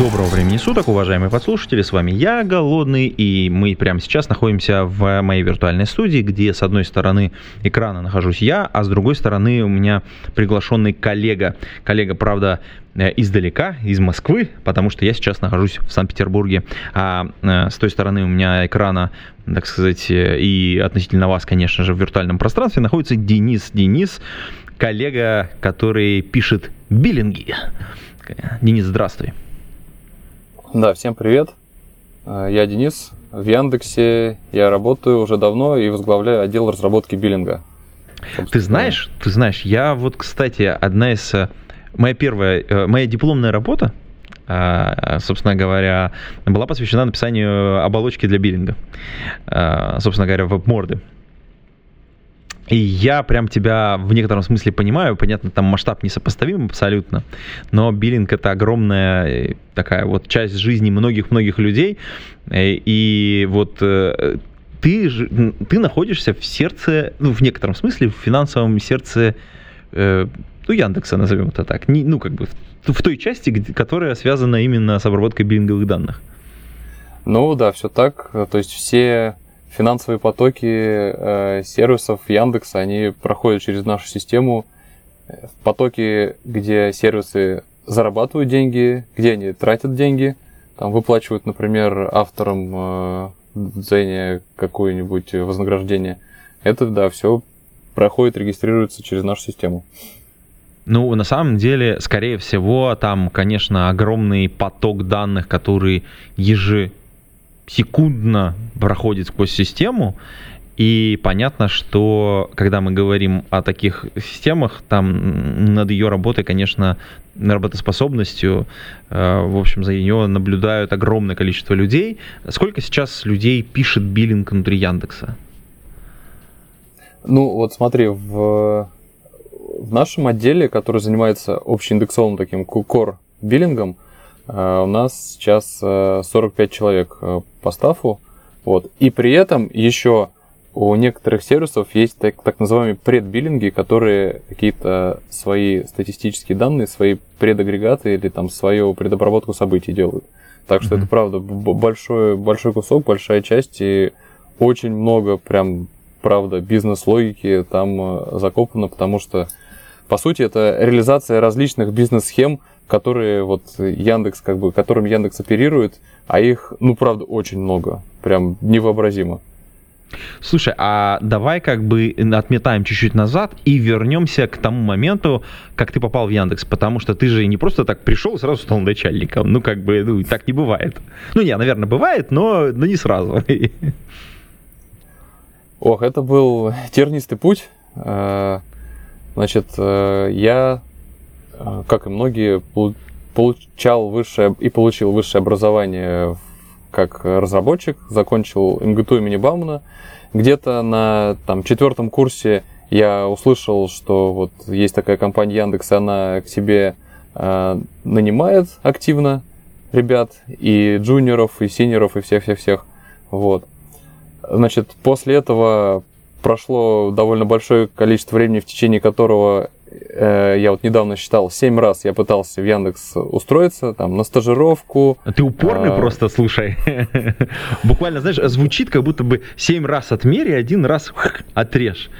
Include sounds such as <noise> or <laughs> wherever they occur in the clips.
Доброго времени суток, уважаемые подслушатели, с вами я, Голодный, и мы прямо сейчас находимся в моей виртуальной студии, где с одной стороны экрана нахожусь я, а с другой стороны у меня приглашенный коллега. Коллега, правда, э, издалека, из Москвы, потому что я сейчас нахожусь в Санкт-Петербурге, а э, с той стороны у меня экрана, так сказать, э, и относительно вас, конечно же, в виртуальном пространстве находится Денис. Денис, коллега, который пишет биллинги. Денис, здравствуй. Да, всем привет. Э, Я Денис. В Яндексе я работаю уже давно и возглавляю отдел разработки биллинга. Ты знаешь, ты знаешь, я вот, кстати, одна из... э, Моя первая, э, моя дипломная работа, собственно говоря, была посвящена написанию оболочки для биллинга. Собственно говоря, веб-морды. И я прям тебя в некотором смысле понимаю, понятно, там масштаб несопоставим абсолютно, но биллинг это огромная э, такая вот часть жизни многих-многих людей, Э, и вот э, ты, ты находишься в сердце, ну, в некотором смысле, в финансовом сердце, ну, Яндекса, назовем это так, Не- ну, как бы в, в той части, которая связана именно с обработкой биллинговых данных. Ну да, все так. То есть все финансовые потоки э, сервисов Яндекса, они проходят через нашу систему. Потоки, где сервисы зарабатывают деньги, где они тратят деньги, там выплачивают, например, авторам э, Дзене какое-нибудь вознаграждение. Это, да, все проходит, регистрируется через нашу систему. Ну, на самом деле, скорее всего, там, конечно, огромный поток данных, который ежесекундно проходит сквозь систему. И понятно, что когда мы говорим о таких системах, там над ее работой, конечно, работоспособностью, э, в общем, за нее наблюдают огромное количество людей. Сколько сейчас людей пишет биллинг внутри Яндекса? Ну, вот смотри, в, в нашем отделе, который занимается общеиндексовым таким core биллингом, у нас сейчас э, 45 человек э, по стафу. Вот. И при этом еще у некоторых сервисов есть так, так называемые предбиллинги, которые какие-то свои статистические данные, свои предагрегаты или там свою предобработку событий делают. Так что Мгм. это правда большой, большой кусок, большая часть и очень много прям правда, бизнес-логики там э, закопано, потому что, по сути, это реализация различных бизнес-схем, которые вот Яндекс, как бы, которым Яндекс оперирует, а их, ну, правда, очень много. Прям невообразимо. Слушай, а давай как бы отметаем чуть-чуть назад и вернемся к тому моменту, как ты попал в Яндекс, потому что ты же не просто так пришел и сразу стал начальником. Ну, как бы, ну, так не бывает. Ну, не, наверное, бывает, но, но не сразу. Ох, это был тернистый путь. Э, Значит, э, я, как и многие, полу- получал высшее и получил высшее образование как разработчик, закончил МГТУ имени Баумана. Где-то на там, четвертом курсе я услышал, что вот есть такая компания Яндекс, она к себе э, нанимает активно ребят, и джуниоров, и синеров, и всех-всех-всех. Вот. Значит, после этого прошло довольно большое количество времени, в течение которого э, я вот недавно считал, 7 раз я пытался в Яндекс устроиться, там, на стажировку. Ты упорный А. просто, слушай. <laughs> Буквально, знаешь, звучит, как будто бы семь раз отмери, один раз отрежь.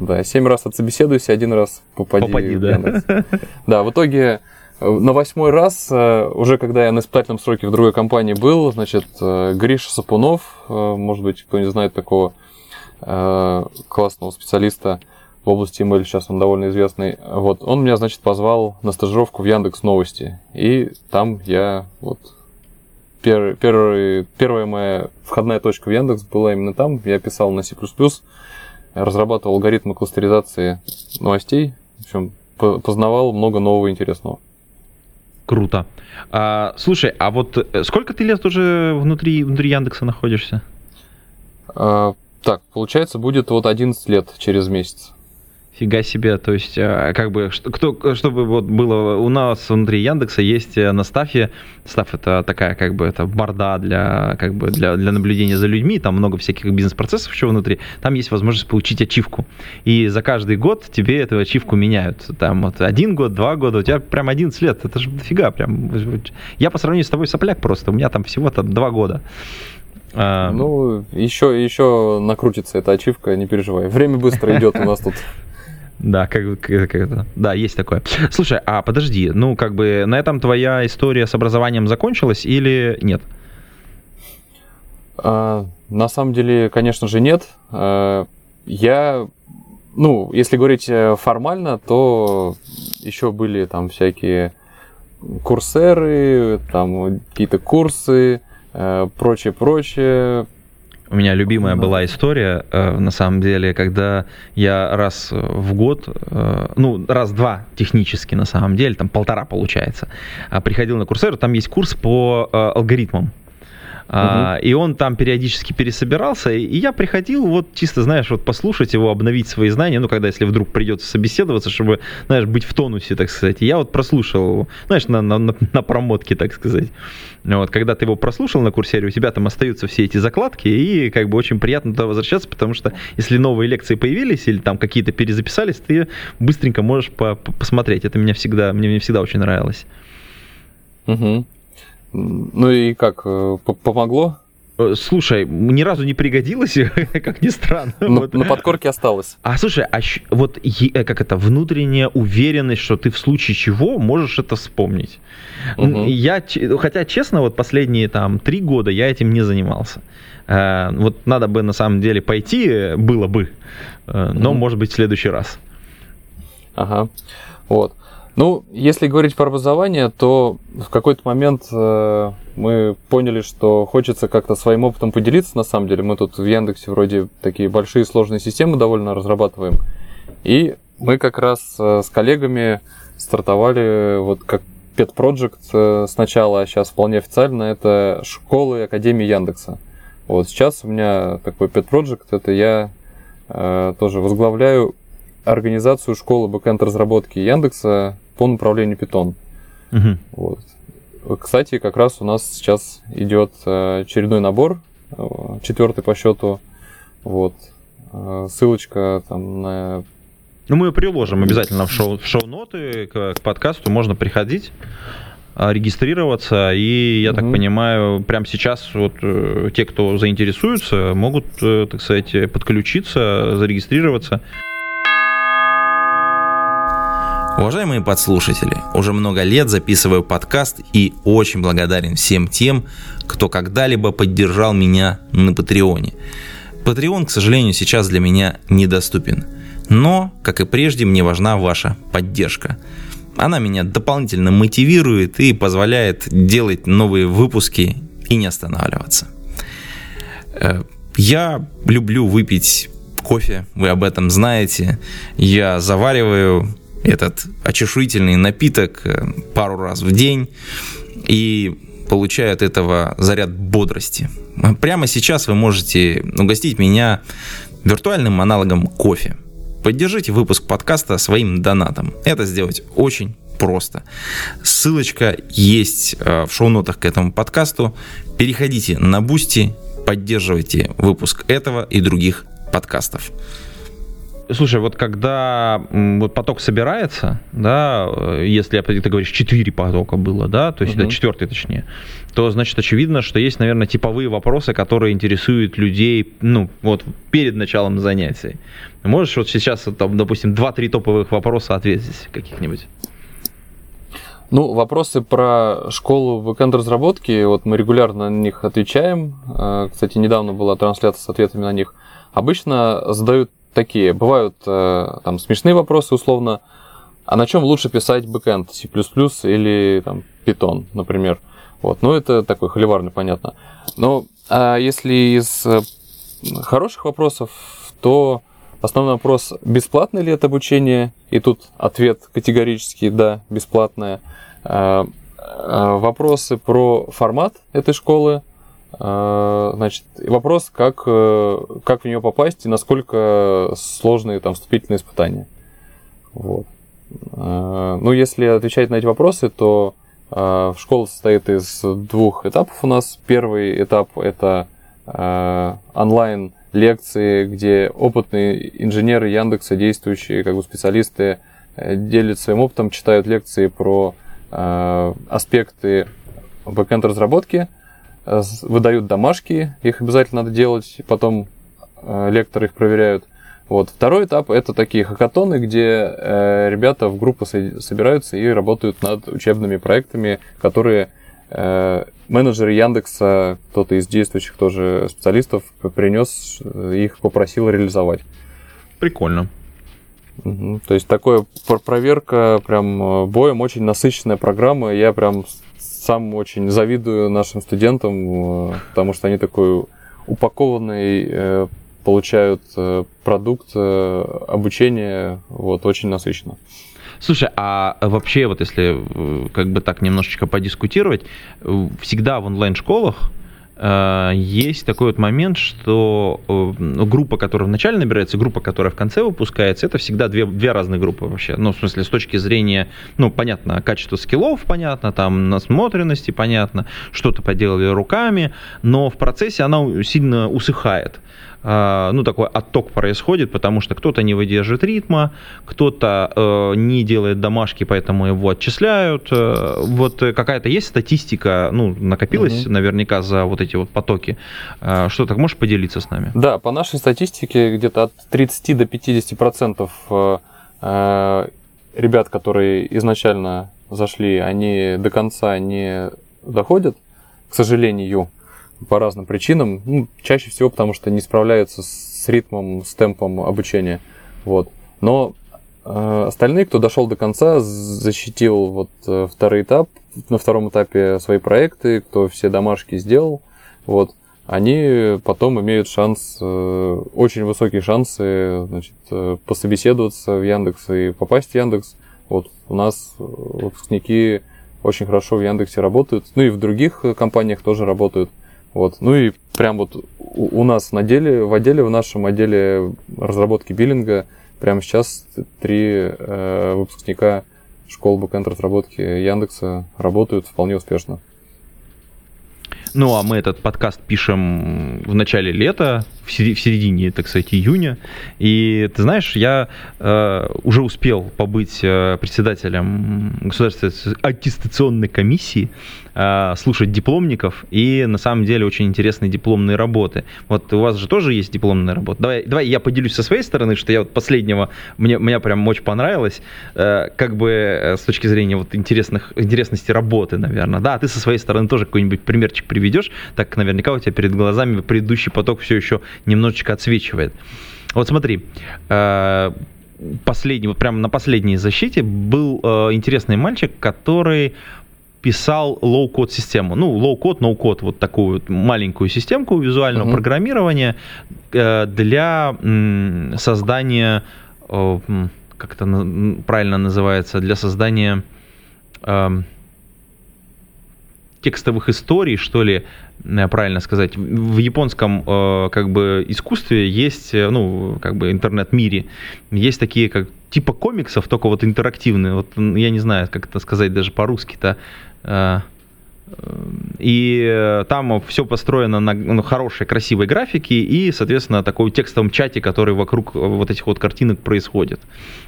Да, 7 раз отсобеседуйся, один раз попади, Попади, в да. Яндекс. <laughs> Да, в итоге э, на восьмой раз, э, уже когда я на испытательном сроке в другой компании был, значит, э, Гриша Сапунов, э, может быть, кто не знает такого э, классного специалиста в области email, сейчас он довольно известный, вот, он меня, значит, позвал на стажировку в Яндекс Новости, и там я вот пер- первый, первая моя входная точка в Яндекс была именно там, я писал на C++, разрабатывал алгоритмы кластеризации новостей, в общем, по- познавал много нового интересного. Круто. А, слушай, а вот э, сколько ты лет уже внутри, внутри Яндекса находишься? А, Так, получается, будет вот 11 лет через месяц. Фига себе, то есть, э, как бы, кто, чтобы вот было, у нас внутри Яндекса есть э, на стафе, стаф это такая, как бы, это борда для, как бы, для, для наблюдения за людьми, там много всяких бизнес-процессов еще внутри, там есть возможность получить ачивку, и за каждый год тебе эту ачивку меняют, там вот один год, два года, у тебя прям 11 лет, это же дофига, прям, я по сравнению с тобой сопляк просто, у меня там всего там два года. А... Ну, еще, еще накрутится эта ачивка, не переживай. Время быстро идет у нас тут. <laughs> Да, как, как, как это. Да, есть такое. Слушай, а подожди, ну как бы на этом твоя история с образованием закончилась или нет? А, на самом деле, конечно же, нет. А, я, ну, если говорить э, формально, то еще были там всякие курсеры, там какие-то курсы, э, прочее, прочее. У меня любимая была история, э, на самом деле, когда я раз в год, э, ну, раз-два технически, на самом деле, там полтора получается, а, приходил на курсеру, там есть курс по э, Uh-huh. И он там периодически пересобирался, и я приходил вот чисто, знаешь, вот послушать его, обновить свои знания, ну, когда если вдруг придется собеседоваться, чтобы, знаешь, быть в тонусе, так сказать. И я вот прослушал его, знаешь, на, на, на промотке, так сказать. Вот, когда ты его прослушал на курсере, у тебя там остаются все эти закладки, и как бы очень приятно туда возвращаться, потому что если новые лекции появились или там какие-то перезаписались, ты быстренько можешь по посмотреть. Это меня всегда, мне, мне всегда очень нравилось. Угу. Ну и как, э, помогло? Э, слушай, ни разу не пригодилось, <laughs> как ни странно. На, вот. на подкорке осталось. А слушай, а вот э, как это внутренняя уверенность, что ты в случае чего можешь это вспомнить. Угу. Я, хотя честно, вот последние там три года я этим не занимался. Вот надо бы на самом деле пойти, было бы, но угу. может быть в следующий раз. Ага, вот. Ну, если говорить про образование, то в какой-то момент э, мы поняли, что хочется как-то своим опытом поделиться. На самом деле, мы тут в Яндексе вроде такие большие сложные системы довольно разрабатываем. И мы как раз э, с коллегами стартовали вот как Pet Project э, сначала, а сейчас вполне официально, это школы академии Яндекса. Вот сейчас у меня такой Pet Project, это я э, тоже возглавляю организацию школы бэкэнд разработки Яндекса по направлению Python. Угу. Вот. Кстати, как раз у нас сейчас идет э, очередной набор, э, четвертый по счету. Вот. Э, ссылочка там на ну, мы ее приложим обязательно в, шоу, в шоу-ноты к, к подкасту. Можно приходить, регистрироваться. И, я угу. так понимаю, прямо сейчас вот те, кто заинтересуются, могут, так сказать, подключиться, зарегистрироваться. Уважаемые подслушатели, уже много лет записываю подкаст и очень благодарен всем тем, кто когда-либо поддержал меня на Патреоне. Патреон, к сожалению, сейчас для меня недоступен. Но, как и прежде, мне важна ваша поддержка. Она меня дополнительно мотивирует и позволяет делать новые выпуски и не останавливаться. Э, я люблю выпить кофе, вы об этом знаете. Я завариваю этот очешуительный напиток э, пару раз в день и получаю от этого заряд бодрости. Прямо сейчас вы можете угостить меня виртуальным аналогом кофе. Поддержите выпуск подкаста своим донатом. Это сделать очень просто. Ссылочка есть э, в шоу-нотах к этому подкасту. Переходите на Boosty, поддерживайте выпуск этого и других подкастов. Слушай, вот когда вот поток собирается, да, э, если ты говоришь, четыре потока было, да, то есть угу. это четвертый точнее, то значит очевидно, что есть, наверное, типовые вопросы, которые интересуют людей, ну, вот перед началом занятий. Можешь вот сейчас, там, допустим, два-три топовых вопроса ответить каких-нибудь? Ну, вопросы про школу бэкэнд-разработки, вот мы регулярно на них отвечаем. Э, кстати, недавно была трансляция с ответами на них. Обычно задают такие. Бывают э, там смешные вопросы условно. А на чем лучше писать бэкэнд? C++ или там Python, например. Вот. Ну, это такой холиварный, понятно. Но а если из э, хороших вопросов, то основной вопрос, бесплатно ли это обучение? И тут ответ категорически да, бесплатное. А, вопросы про формат этой школы. Э, значит, вопрос, как, э, как в нее попасть и насколько сложные там вступительные испытания. Вот. Э, ну, если отвечать на эти вопросы, то школа состоит из двух этапов у нас. Первый этап – это онлайн лекции, где опытные инженеры Яндекса, действующие как бы специалисты, делятся своим опытом, читают лекции про аспекты бэкэнд разработки – Э, выдают домашки, их обязательно надо делать, потом э, лекторы их проверяют. Вот. Второй этап это такие хакатоны, где э, ребята в группы собираются и работают над учебными проектами, которые э, менеджеры Яндекса, кто-то из действующих тоже специалистов принес, их попросил реализовать. Прикольно. Угу. То есть такое проверка прям э, боем, очень насыщенная программа. Я прям сам очень завидую нашим студентам, э, потому что они такой упакованный э, получают э, продукт обучения, вот, очень насыщенно. Слушай, а вообще, вот если как бы так немножечко подискутировать, всегда в онлайн-школах есть такой вот момент, что э, группа, которая вначале набирается, группа, которая в конце выпускается, это всегда две, две разные группы вообще. Ну, в смысле, с точки зрения, ну, понятно, качество скиллов, понятно, там, насмотренности, понятно, что-то поделали руками, но в процессе она сильно усыхает. А, ну, такой отток происходит, потому что кто-то не выдерживает ритма, кто-то э, не делает домашки, поэтому его отчисляют. Э, вот какая-то есть статистика, ну, накопилась угу. наверняка за вот эти вот потоки. Э, что так можешь поделиться с нами? Да, по нашей статистике где-то от 30 до 50 процентов э, ребят, которые изначально зашли, они до конца не доходят, к сожалению по разным причинам. Ну, чаще всего потому, что не справляются с ритмом, с темпом обучения. Вот. Но э, остальные, кто дошел до конца, защитил вот э, второй этап, на втором этапе свои проекты, кто все домашки сделал, вот, они потом имеют шанс, э, очень высокие шансы, значит, э, пособеседоваться в Яндекс и попасть в Яндекс. Вот у нас э, выпускники очень хорошо в Яндексе работают, ну и в других э, компаниях тоже работают. Вот. Ну и прям вот у нас на деле, в отделе, в нашем отделе разработки биллинга прямо сейчас три э, выпускника школы бэкэнд разработки Яндекса работают вполне успешно. Ну, а мы этот подкаст пишем в начале лета, в середине, так сказать, июня. И ты знаешь, я э, уже успел побыть э, председателем государственной аттестационной комиссии, э, слушать дипломников и на самом деле очень интересные дипломные работы. Вот у вас же тоже есть дипломная работа. Давай, давай я поделюсь со своей стороны, что я вот последнего, мне, мне прям очень понравилось, э, как бы э, с точки зрения вот интересных, интересности работы, наверное. Да, а ты со своей стороны тоже какой-нибудь примерчик приведешь, так наверняка у тебя перед глазами предыдущий поток все еще немножечко отсвечивает. Вот смотри, э, последний, вот прямо на последней защите был э, интересный мальчик, который писал low-code систему. Ну, low-code, no-code, вот такую вот маленькую системку визуального uh-huh. программирования э, для создания, как это правильно называется, для создания эм, текстовых историй, что ли, правильно сказать. В японском э, как бы искусстве есть, э, ну, как бы интернет-мире, есть такие как типа комиксов, только вот интерактивные. Вот я не знаю, как это сказать даже по-русски-то. И э, там все построено на ну, хорошей, красивой графике и, соответственно, такой текстовом чате, который вокруг вот этих вот картинок происходит.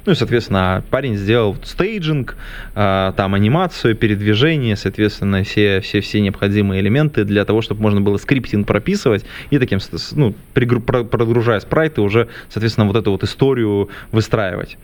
Ну и, соответственно, парень сделал staging, э, там анимацию, передвижение, соответственно, все, все, все необходимые элементы для того, чтобы можно было scripting прописывать и таким, ну, прогружая спрайты, уже, соответственно, вот эту вот историю выстраивать.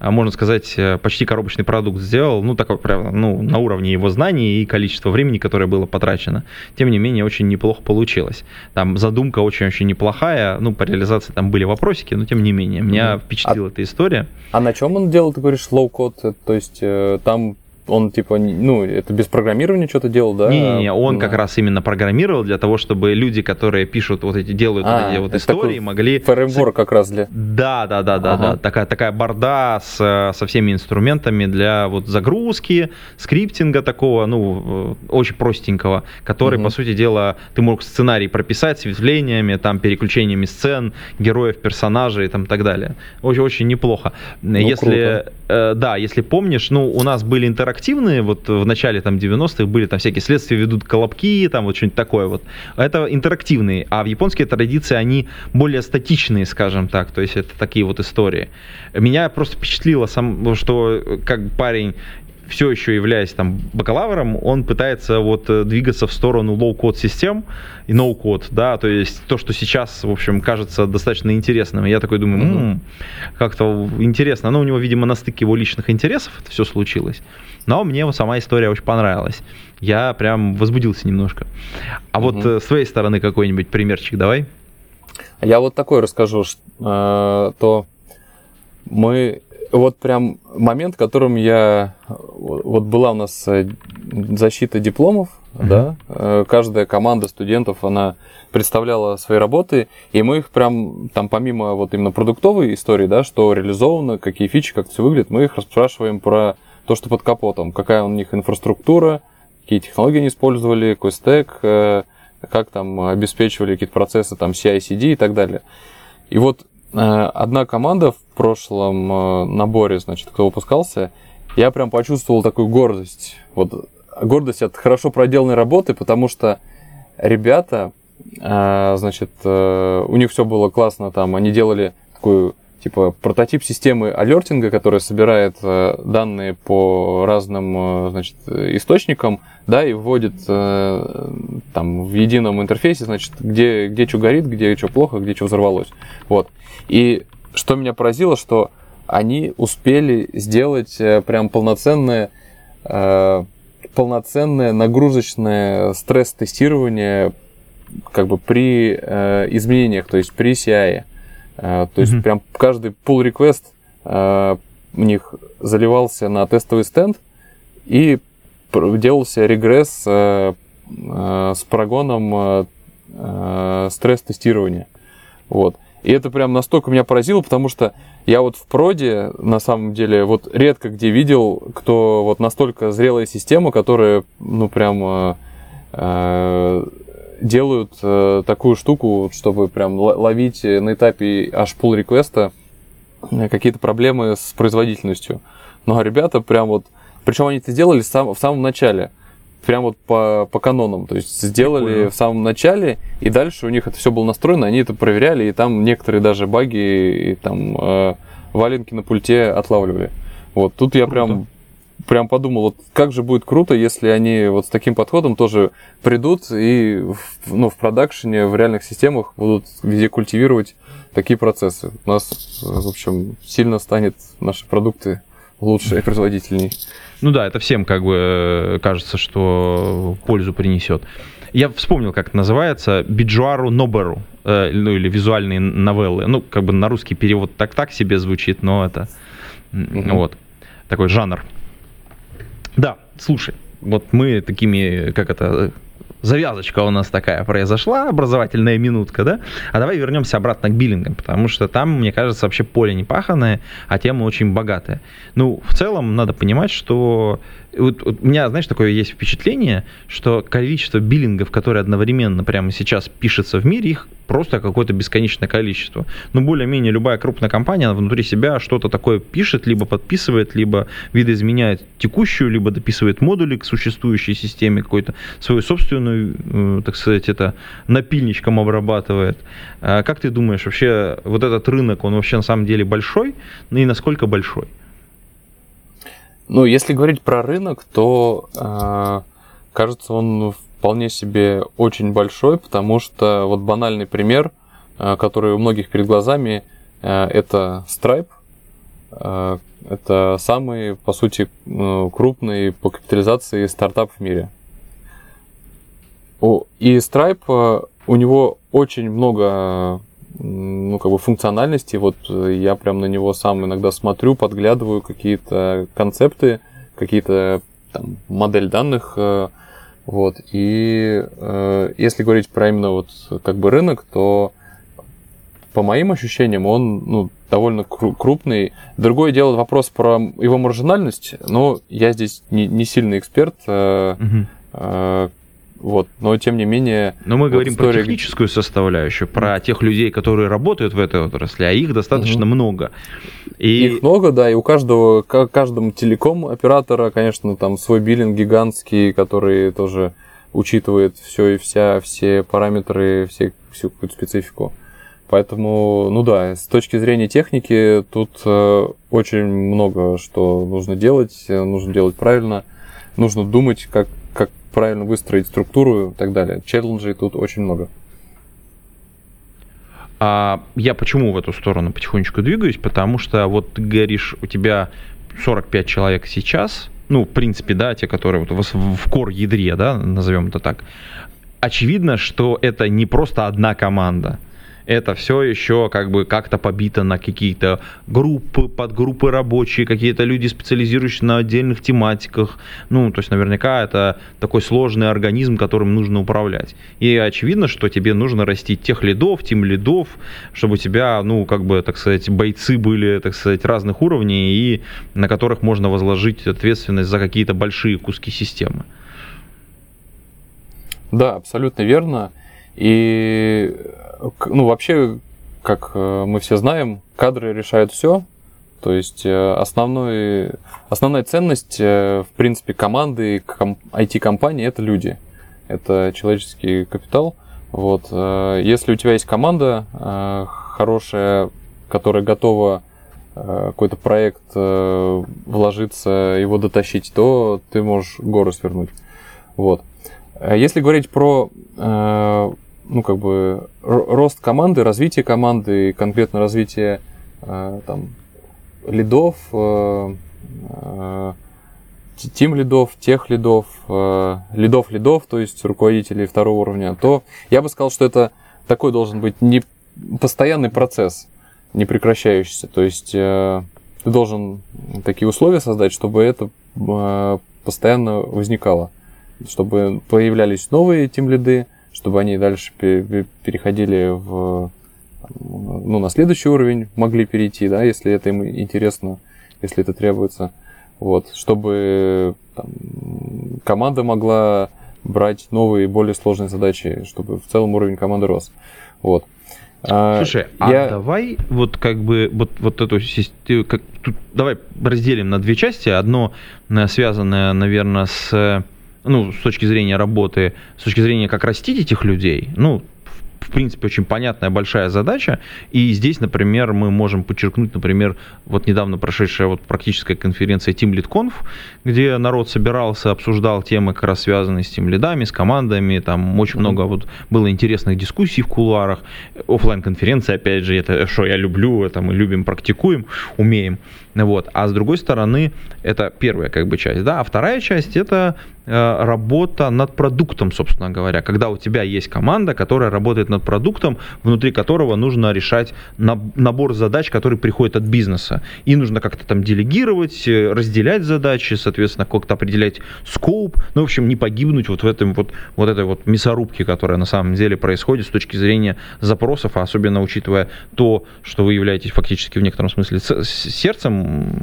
А, можно сказать, э, почти коробочный продукт сделал, ну, такой прям, ну, на уровне его знаний и количества времени, которое было потрачено. Тем не менее, очень неплохо получилось. Там задумка очень-очень неплохая, ну, по реализации там были вопросики, но тем не менее, меня mm-hmm. впечатлила а, эта история. А на чем он делал, ты говоришь, low-code? То есть э, там он типа, ну, это без программирования что-то делал, да? Не-не-не, он Да. как раз именно программировал для того, чтобы люди, которые пишут вот эти, делают А, вот эти вот истории, могли... Фреймворк как раз для... Да, да, да, да, Ага. да. Такая, такая board а с, со всеми инструментами для вот загрузки, скриптинга такого, ну, э, очень простенького, который, Мгм. по сути дела, ты мог сценарий прописать с ветвлениями, там, переключениями сцен, героев, персонажей и там так далее. Очень, очень неплохо. если, э, да, если помнишь, ну, у нас были интерактивные, вот в начале там 90-х были там всякие следствия ведут колобки, там вот что-нибудь такое вот. Это интерактивные, а в японские традиции они более статичные, скажем так, то есть это такие вот истории. Меня просто впечатлило, сам, что как парень все еще являясь там бакалавром, он пытается вот э, двигаться в сторону low-code систем и no-code, да, то есть то, что сейчас, в общем, кажется достаточно интересным. И я такой думаю, Мгм. «М, как-то интересно. Ну, у него, видимо, на стыке его личных интересов это все случилось. Но мне вот сама история очень понравилась. Я прям возбудился немножко. А вот э, с твоей стороны какой-нибудь примерчик давай. Я вот такой расскажу, ш- э, то мы вот прям момент, в котором я вот была у нас э, защита дипломов, Мгм. да, э, каждая команда студентов она представляла свои работы, и мы их прям там помимо вот именно продуктовой истории, да, что реализовано, какие фичи, как все выглядит, мы их расспрашиваем про то, что под капотом, какая у них инфраструктура, какие технологии они использовали, какой стек, э, как там обеспечивали какие-то процессы, там CI/CD и так далее. И вот одна команда в прошлом э, наборе, значит, кто выпускался, я прям почувствовал такую гордость. Вот гордость от хорошо проделанной работы, потому что ребята, э, значит, э, у них все было классно, там, они делали такую типа прототип системы алертинга, которая собирает э, данные по разным э, значит, источникам, да, и вводит э, там в едином интерфейсе, значит, где, где что горит, где что плохо, где что взорвалось. Вот. И что меня поразило, что они успели сделать прям полноценное, полноценное нагрузочное стресс-тестирование как бы при э, изменениях, то есть при CI. Э, то есть Мгм. прям каждый pull request э, у них заливался на тестовый стенд и делался регресс э, с прогоном стресс-тестирования. Вот. И это прям настолько меня поразило, потому что я вот в проде, на самом деле, вот редко где видел, кто вот настолько зрелая система, которая, ну, прям э, делают э, такую штуку, чтобы прям ловить э, на этапе аж pull реквеста какие-то проблемы с производительностью. Ну, а ребята прям вот... Причем они это сделали сам, в самом начале. Прям вот по, по канонам. То есть сделали Прикольно. в самом начале, и дальше у них это все было настроено, они это проверяли, и там некоторые даже баги и там э, валенки на пульте отлавливали. Вот тут я Круто. прям прям подумал, вот как же будет круто, если они вот с таким подходом тоже придут и в, ну, в продакшене, в реальных системах будут везде культивировать такие процессы. У нас, в общем, сильно станет наши продукты лучше и производительней. Ну да, это всем как бы э, кажется, что пользу принесет. Я вспомнил, как это называется, биджуару ноберу, э, ну или визуальные новеллы. Ну, как бы на русский перевод так-так себе звучит, но это Мгм. вот такой жанр. Да, слушай, вот мы такими, как это, завязочка у нас такая произошла, образовательная минутка, да? А давай вернемся обратно к биллингам, потому что там, мне кажется, вообще поле не паханое, а тема очень богатая. Ну, в целом, надо понимать, что вот, вот у меня, знаешь, такое есть впечатление, что количество биллингов, которые одновременно прямо сейчас пишется в мире, их просто какое-то бесконечное количество. Ну, более-менее любая крупная компания она внутри себя что-то такое пишет, либо подписывает, либо видоизменяет текущую, либо дописывает модули к существующей системе, какой-то свою собственную, э, так сказать, это напильничком обрабатывает. А как ты думаешь, вообще вот этот рынок, он вообще на самом деле большой? И насколько большой? Ну, если говорить про рынок, то э, кажется, он вполне себе очень большой, потому что вот банальный пример, э, который у многих перед глазами, э, это Stripe. Э, это самый, по сути, э, крупный по капитализации стартап в мире. И Stripe, э, у него очень много ну, как бы функциональности. Вот э, я прям на него сам иногда смотрю, подглядываю какие-то концепты, какие-то там, модель данных, э, вот, и э, если говорить про именно вот как бы рынок, то по моим ощущениям он ну, довольно крупный. Другое дело вопрос про его маржинальность, но я здесь не, не сильный эксперт, э, угу. э, вот, но тем не менее. Но мы вот говорим история... про техническую составляющую, про тех людей, которые работают в этой отрасли, а их достаточно угу. много. И... Их много, да, и у каждого, каждому телеком оператора, конечно, там свой биллинг гигантский, который тоже учитывает все и вся, все параметры, все, всю какую-то специфику. Поэтому, ну да, с точки зрения техники тут э, очень много что нужно делать, нужно делать правильно, нужно думать, как правильно выстроить структуру и так далее. Челленджей тут очень много. А я почему в эту сторону потихонечку двигаюсь? Потому что вот ты говоришь, у тебя 45 человек сейчас, ну, в принципе, да, те, которые вот в, в кор-ядре, да, назовем это так. Очевидно, что это не просто одна команда – это все еще как бы как-то побито на какие-то группы, подгруппы рабочие, какие-то люди, специализирующие на отдельных тематиках. Ну, то есть наверняка это такой сложный организм, которым нужно управлять. И очевидно, что тебе нужно растить тех лидов, тем лидов, чтобы у тебя, ну, как бы, так сказать, бойцы были, так сказать, разных уровней, и на которых можно возложить ответственность за какие-то большие куски системы. Да, абсолютно верно. И ну, вообще, как э, мы все знаем, кадры решают все. То есть э, основной, основная ценность, э, в принципе, команды IT-компании – это люди. Это человеческий капитал. Вот. Если у тебя есть команда хорошая, которая готова какой-то проект вложиться, его дотащить, то ты можешь горы свернуть. Вот. Если говорить про ну, как бы, рост команды, развитие команды, конкретно развитие э, там, лидов, э, э, тим лидов, тех лидов, э, лидов лидов, то есть руководителей второго уровня, то я бы сказал, что это такой должен быть не постоянный процесс, не прекращающийся. То есть э, ты должен такие условия создать, чтобы это э, постоянно возникало, чтобы появлялись новые тим лиды, чтобы они дальше переходили в ну, на следующий уровень могли перейти, да, если это им интересно, если это требуется. Вот, чтобы там, команда могла брать новые, более сложные задачи, чтобы в целом уровень команды рос. Вот. А, Слушай, а я... давай вот как бы вот, вот эту систему, как, тут, давай разделим на две части. Одно э, связанное, наверное, с ну, с точки зрения работы, с точки зрения, как растить этих людей, ну, в принципе, очень понятная большая задача. И здесь, например, мы можем подчеркнуть, например, вот недавно прошедшая вот практическая конференция Team Lead Conf, где народ собирался, обсуждал темы, как раз связанные с тем лидами, с командами. Там очень mm-hmm. много вот было интересных дискуссий в кулуарах. офлайн конференция опять же, это что я люблю, это мы любим, практикуем, умеем. Вот. А с другой стороны, это первая как бы часть, да, а вторая часть это Э, работа над продуктом, собственно говоря. Когда у тебя есть команда, которая работает над продуктом, внутри которого нужно решать набор задач, которые приходят от бизнеса. И нужно как-то там делегировать, э, разделять задачи, соответственно, как-то определять скоп. Ну, в общем, не погибнуть вот в этом вот, вот этой вот мясорубке, которая на самом деле происходит с точки зрения запросов, а особенно учитывая то, что вы являетесь фактически в некотором смысле сердцем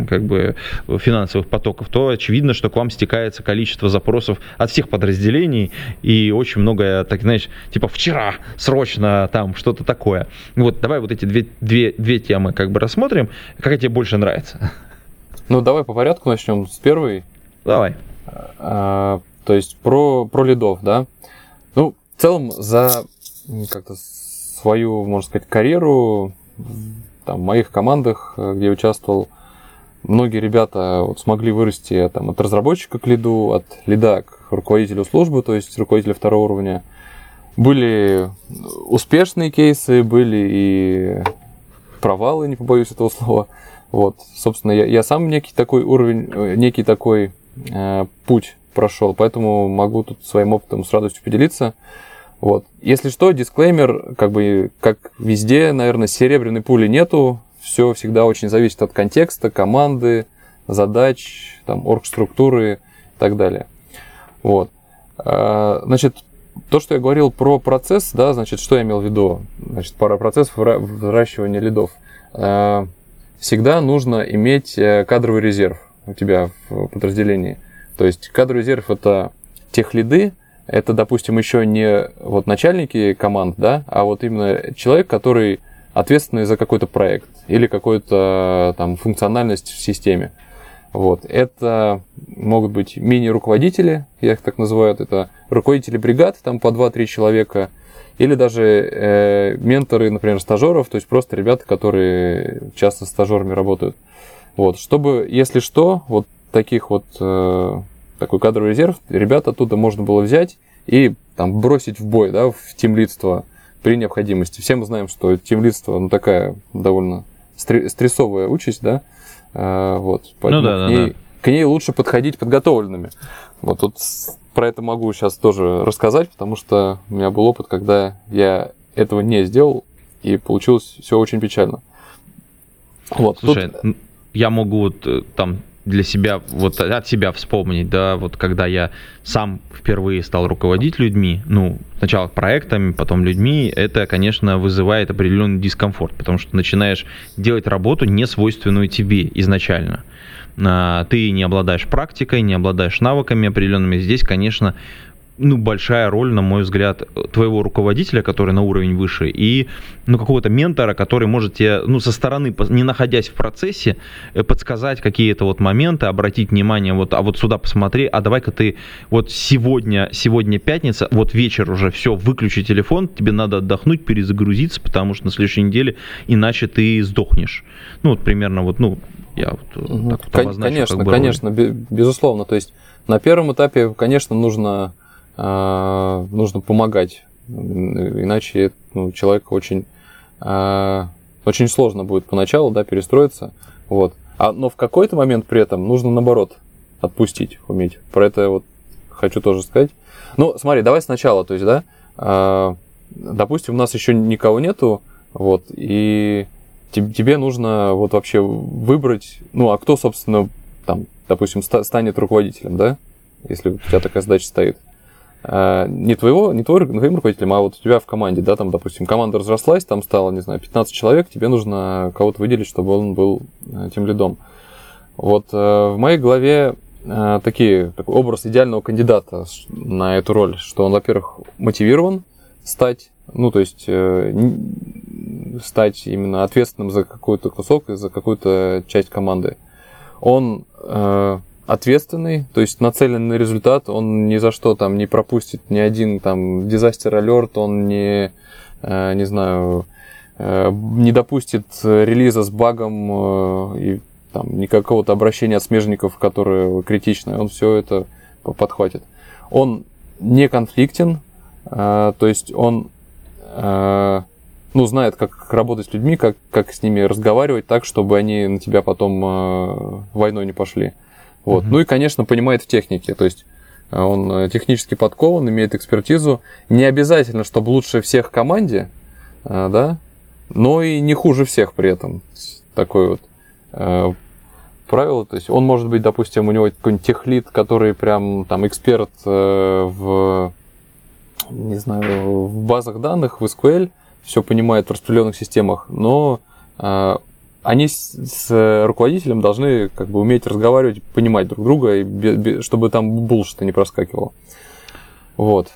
как бы финансовых потоков, то очевидно, что к вам стекается количество запросов от всех подразделений, и очень много, так знаешь, типа вчера, срочно, там, что-то такое. Вот, давай вот эти две, две, две темы как бы рассмотрим. Какая тебе больше нравится? Ну, давай по порядку начнем с первой. Давай. А, то есть про, про лидов, да. Ну, в целом за как-то свою, можно сказать, карьеру там, в моих командах, где я участвовал, многие ребята вот смогли вырасти там, от разработчика к лиду, от лида к руководителю службы, то есть руководителя второго уровня. Были успешные кейсы, были и провалы, не побоюсь этого слова. Вот, собственно, я, я сам некий такой уровень, э, некий такой э, путь прошел, поэтому могу тут своим опытом с радостью поделиться. Вот. Если что, дисклеймер, как бы, как везде, наверное, серебряной пули нету, все всегда очень зависит от контекста, команды, задач, там, оргструктуры и так далее. Вот. А, значит, то, что я говорил про процесс, да, значит, что я имел в виду? Значит, про процесс выращивания лидов. А, всегда нужно иметь э, кадровый резерв у тебя в подразделении. То есть кадровый резерв это тех лиды, это, допустим, еще не вот начальники команд, да, а вот именно человек, который ответственный за какой-то проект или какую-то там функциональность в системе. Вот. Это могут быть мини-руководители, я их так называю, это руководители бригад, там по 2-3 человека, или даже э, менторы, например, стажеров, то есть просто ребята, которые часто с стажерами работают. Вот. Чтобы, если что, вот таких вот э, такой кадровый резерв, ребят оттуда можно было взять и там бросить в бой, да, в тимлидство при необходимости. Все мы знаем, что тимлидство, ну, такая довольно стрессовая участь, да, а, вот, ну, да, к, ней, да, да. к ней лучше подходить подготовленными. Вот тут про это могу сейчас тоже рассказать, потому что у меня был опыт, когда я этого не сделал, и получилось все очень печально. Вот, Слушай, тут... я могу вот э, там для себя, вот от себя вспомнить, да, вот когда я сам впервые стал руководить людьми, ну, сначала проектами, потом людьми, это, конечно, вызывает определенный дискомфорт, потому что начинаешь делать работу, не свойственную тебе изначально. А, ты не обладаешь практикой, не обладаешь навыками определенными. Здесь, конечно, ну, большая роль, на мой взгляд, твоего руководителя, который на уровень выше, и ну, какого-то ментора, который может тебе, ну, со стороны, не находясь в процессе, э, подсказать какие-то вот моменты, обратить внимание, вот, а вот сюда посмотри, а давай-ка ты вот сегодня, сегодня пятница, вот вечер уже, все, выключи телефон, тебе надо отдохнуть, перезагрузиться, потому что на следующей неделе иначе ты сдохнешь. Ну, вот примерно вот, ну, я вот угу. так вот обозначу, Конечно, как бы конечно, роль. безусловно, то есть на первом этапе, конечно, нужно нужно помогать. Иначе ну, человек очень, а, очень сложно будет поначалу да, перестроиться. Вот. А, но в какой-то момент при этом нужно наоборот отпустить, уметь. Про это вот хочу тоже сказать. Ну, смотри, давай сначала, то есть, да, э, допустим, у нас еще никого нету, вот, и тебе нужно вот вообще выбрать, ну, а кто, собственно, там, допустим, станет руководителем, да, если у тебя такая задача стоит. Э, не твоего, не твой, твоим руководителем, а вот у тебя в команде, да, там, допустим, команда разрослась, там стало, не знаю, 15 человек, тебе нужно кого-то выделить, чтобы он был э, тем лидом. Вот э, в моей голове такие, такой образ идеального кандидата на эту роль, что он, во-первых, мотивирован стать, ну, то есть стать именно ответственным за какой-то кусок, за какую-то часть команды. Он ответственный, то есть нацелен на результат, он ни за что там не пропустит ни один там дизастер алерт, он не, э, не знаю, э, не допустит релиза с багом э, и там никакого-то обращения от смежников, которое критичное, он все это подхватит. Он не конфликтен, то есть он ну, знает, как работать с людьми, как, как с ними разговаривать так, чтобы они на тебя потом войной не пошли. Вот. Mm-hmm. Ну и, конечно, понимает в технике. То есть э, он э, технически подкован, имеет экспертизу. Не обязательно, чтобы лучше всех в команде, э, да, но и не хуже всех при этом. Такое вот правило. То есть он может быть, допустим, у него какой-нибудь техлит, который прям там эксперт в, не знаю, в базах данных, в SQL, все понимает в распределенных системах, но они с, с руководителем должны как бы уметь разговаривать, понимать друг друга, и без, без, чтобы там булшита не проскакивало. Вот.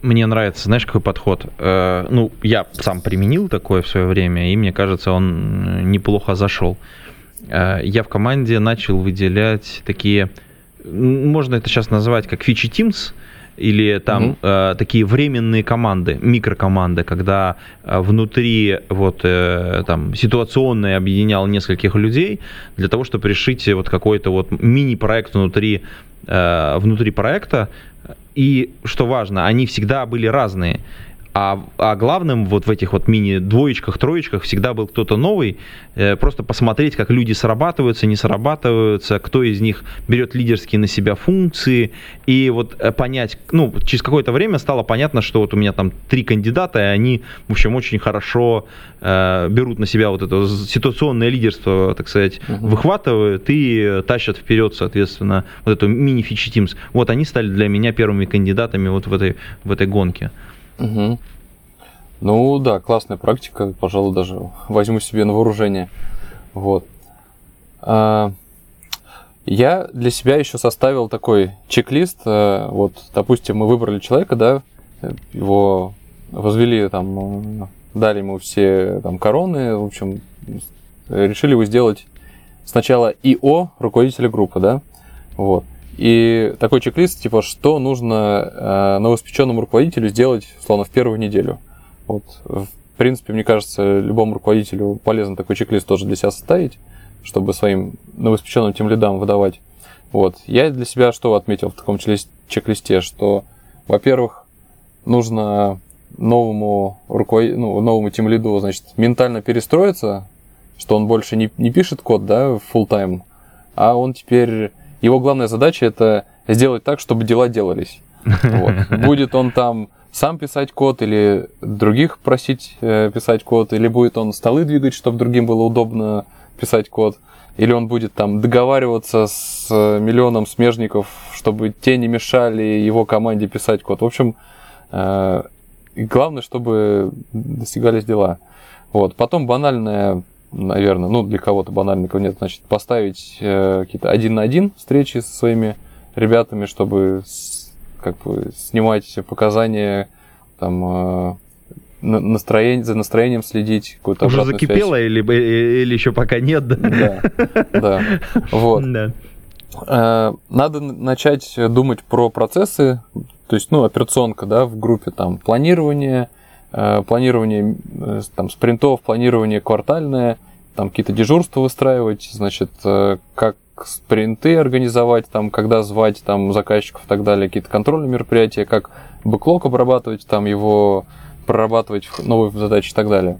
Мне нравится, знаешь, какой подход? Э, ну, я сам применил такое в свое время, и мне кажется, он неплохо зашел. Э, я в команде начал выделять такие, можно это сейчас назвать как фичи Teams, или там угу. э, такие временные команды, микрокоманды, когда э, внутри вот э, там ситуационно объединял нескольких людей для того, чтобы решить вот какой-то вот мини-проект внутри э, внутри проекта. И что важно, они всегда были разные А, а главным вот в этих вот мини-двоечках, троечках всегда был кто-то новый, э, просто посмотреть, как люди срабатываются, не срабатываются, кто из них берет лидерские на себя функции, и вот э, понять, ну, через какое-то время стало понятно, что вот у меня там три кандидата, и они, в общем, очень хорошо э, берут на себя вот это ситуационное лидерство, так сказать, угу. выхватывают и тащат вперед, соответственно, вот эту мини-фичи Teams. Вот они стали для меня первыми кандидатами вот в этой, в этой гонке. Угу. Ну да, классная практика, пожалуй, даже возьму себе на вооружение. Вот. А, я для себя еще составил такой чек-лист. Э, вот, допустим, мы выбрали человека, да, его возвели там, дали ему все там короны, в общем, решили его сделать сначала ИО руководителя группы, да, вот. И такой чек-лист, типа, что нужно э, новоспеченному руководителю сделать, словно в первую неделю. Вот, в принципе, мне кажется, любому руководителю полезно такой чек-лист тоже для себя составить, чтобы своим новоспеченным тем лидам выдавать. Вот. Я для себя что отметил в таком чек-листе, что, во-первых, нужно новому руковод... ну, новому тем лиду, значит, ментально перестроиться, что он больше не, не пишет код, да, full time, а он теперь его главная задача это сделать так, чтобы дела делались. Вот. <laughs> Будет он там сам писать код или других просить э, писать код, или будет он столы двигать, чтобы другим было удобно писать код, или он будет там договариваться с э, миллионом смежников, чтобы те не мешали его команде писать код. В общем, э, главное, чтобы достигались дела. Вот. Потом банальная наверное, ну, для кого-то банально, кого нет, значит, поставить э, какие-то один на один встречи со своими ребятами, чтобы с, как бы снимать показания, там, э, настроение, за настроением следить, какую-то Уже закипело связь. или, э, или еще пока нет, да? Да, да. Вот. <laughs> Да. Э, надо начать думать про процессы, то есть, ну, операционка, да, в группе, там, планирование, Э, планирование э, там, спринтов, планирование квартальное, там какие-то дежурства выстраивать, значит, э, как спринты организовать, там, когда звать там, заказчиков и так далее, какие-то контрольные мероприятия, как бэклог обрабатывать, там, его прорабатывать новые задачи и так далее.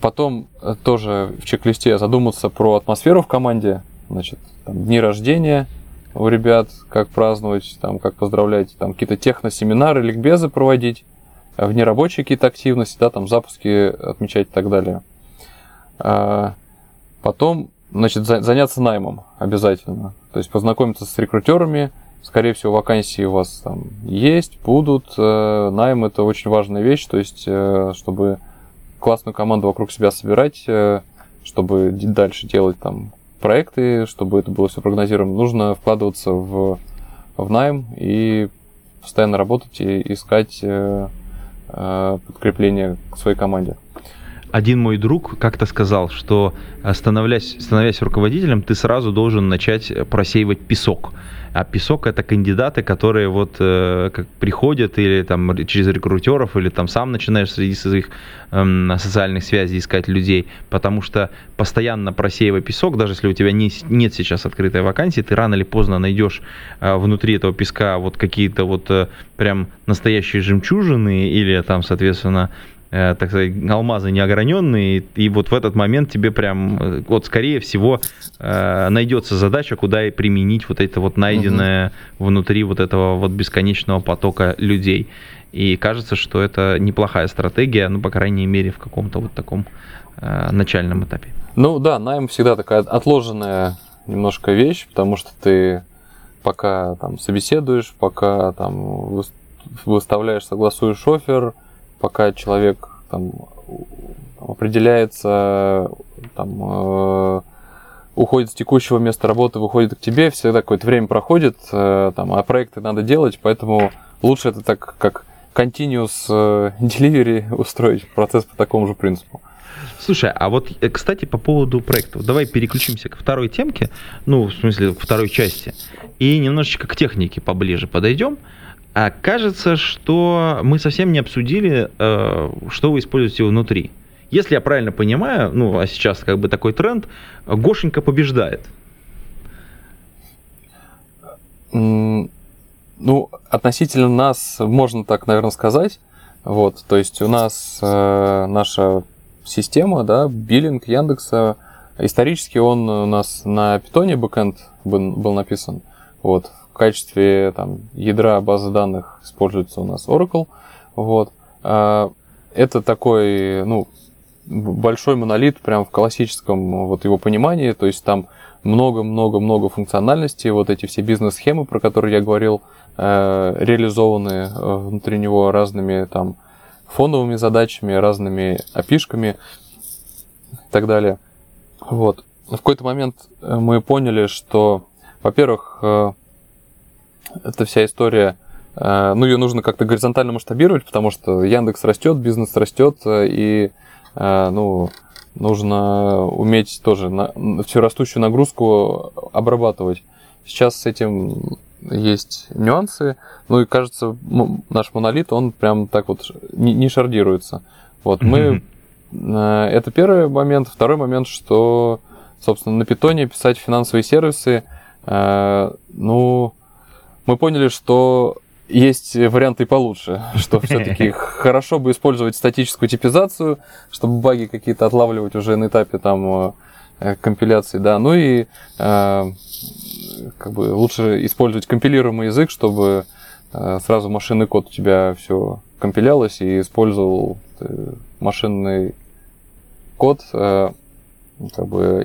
Потом тоже в чек-листе задуматься про атмосферу в команде, значит, там, дни рождения у ребят, как праздновать, там, как поздравлять, там, какие-то техносеминары, ликбезы проводить, внерабочие какие-то активности, да, там запуски отмечать и так далее. А, потом, значит, заняться наймом обязательно. То есть познакомиться с рекрутерами, скорее всего, вакансии у вас там есть, будут. Э, найм это очень важная вещь, то есть, э, чтобы классную команду вокруг себя собирать, э, чтобы дальше делать там проекты, чтобы это было все прогнозируемо, нужно вкладываться в, в найм и постоянно работать и искать подкрепление к своей команде. Один мой друг как-то сказал, что э, становясь, становясь руководителем, ты сразу должен начать просеивать песок. А песок это кандидаты, которые вот э, как приходят или там через рекрутеров, или там сам начинаешь среди своих э, социальных связей искать людей, потому что постоянно просеивая песок, даже если у тебя не, нет сейчас открытой вакансии, ты рано или поздно найдешь э, внутри этого песка вот какие-то вот э, прям настоящие жемчужины или там, соответственно, так сказать, алмазы неограненные, и вот в этот момент тебе прям, э, вот скорее всего, э, найдется задача, куда и применить вот это вот найденное угу. внутри вот этого вот бесконечного потока людей. И кажется, что это неплохая стратегия, ну, по крайней мере, в каком-то вот таком начальном этапе. Ну да, найм всегда такая отложенная немножко вещь, потому что ты пока там собеседуешь, пока там выставляешь, согласуешь офер, пока человек там, определяется, там, э, уходит с текущего места работы, выходит к тебе, всегда какое-то время проходит, э, там, а проекты надо делать, поэтому лучше это так как continuous э, <laughs> delivery <laughs> устроить процесс по такому же принципу. Слушай, а вот, э, кстати, по поводу проектов. Давай переключимся к второй темке, ну, в смысле, к второй части, и немножечко к технике поближе подойдем. А кажется, что мы совсем не обсудили, э, что вы используете внутри. Если я правильно понимаю, ну, а сейчас как бы такой тренд, Гошенька побеждает. Ну, относительно нас можно так, наверное, сказать. Вот, то есть у нас э, наша система, да, биллинг Яндекса, исторически он у нас на питоне бэкэнд был, написан. Вот, качестве там, ядра базы данных используется у нас Oracle. Вот. А, это такой, ну, большой монолит прям в классическом вот его понимании, то есть там много-много-много функциональностей, вот эти все бизнес-схемы, про которые я говорил, э, реализованы э, внутри него разными там фондовыми задачами, разными опишками и так далее. Вот. В какой-то момент э, мы поняли, что, во-первых, эта вся история, ну, ее нужно как-то горизонтально масштабировать, потому что Яндекс растет, бизнес растет, и, ну, нужно уметь тоже на, всю растущую нагрузку обрабатывать. Сейчас с этим есть нюансы. Ну и кажется, наш монолит, он прям так вот не, не шардируется. Вот мы... Э, это первый момент. Второй момент, что, собственно, на питоне писать финансовые сервисы, э, ну, мы поняли, что есть варианты и получше, что все-таки <laughs> хорошо бы использовать статическую типизацию, чтобы баги какие-то отлавливать уже на этапе там э, компиляции, да, ну и э, как бы лучше использовать компилируемый язык, чтобы э, сразу машинный код у тебя все компилялось и использовал э, машинный код, э, как бы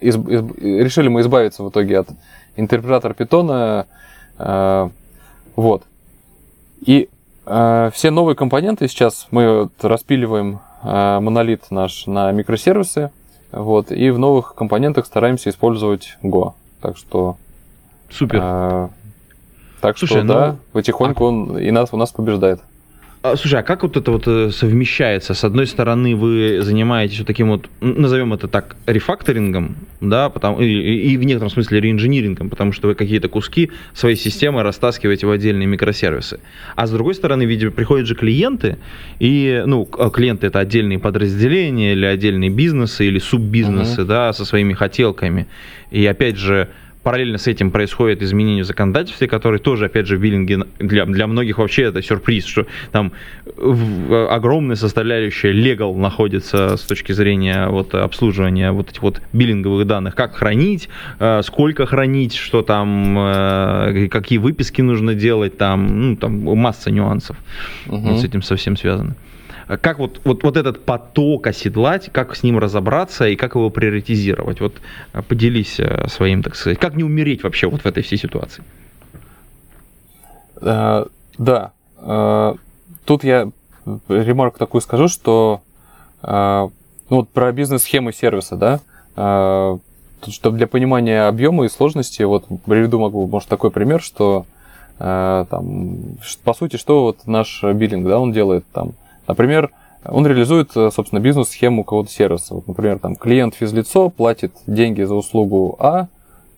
из, из, решили мы избавиться в итоге от интерпретатора питона, э, вот. И э, все новые компоненты сейчас мы распиливаем э, монолит наш на микросервисы, вот, и в новых компонентах стараемся использовать Go. Так что... Супер. Э, так Слушай, что, ну... да, потихоньку а... он и нас у нас побеждает. А, слушай, а как вот это вот э, совмещается? С одной стороны, вы занимаетесь вот таким вот, назовем это так, рефакторингом, да, потому, и, и в некотором смысле реинжинирингом, потому что вы какие-то куски своей системы растаскиваете в отдельные микросервисы. А с другой стороны, видимо, приходят же клиенты, и, ну, а клиенты это отдельные подразделения или отдельные бизнесы или суббизнесы, uh-huh. да, со своими хотелками. И опять же, параллельно с этим происходит изменение в законодательстве, которое тоже, опять же, в биллинге для, для многих вообще это сюрприз, что там огромная составляющая legal находится с точки зрения вот, обслуживания вот этих вот биллинговых данных. Как хранить, э, сколько хранить, что там, э, какие выписки нужно делать, там, ну, там масса нюансов угу. вот с этим совсем связано. Как вот, вот, вот этот поток оседлать, как с ним разобраться и как его приоритизировать? Вот э, поделись э, своим, так сказать. Как не умереть вообще вот в этой всей ситуации? Uh, да. Uh, тут я ремарку такую скажу, что uh, ну, вот про бизнес-схемы сервиса, да, чтобы для понимания объема и сложности, вот приведу могу, может, такой пример, что там, по сути, что вот наш биллинг, да, он делает там, Например, он реализует, э, собственно, бизнес-схему какого-то сервиса. Вот, например, там клиент физлицо платит деньги за услугу А,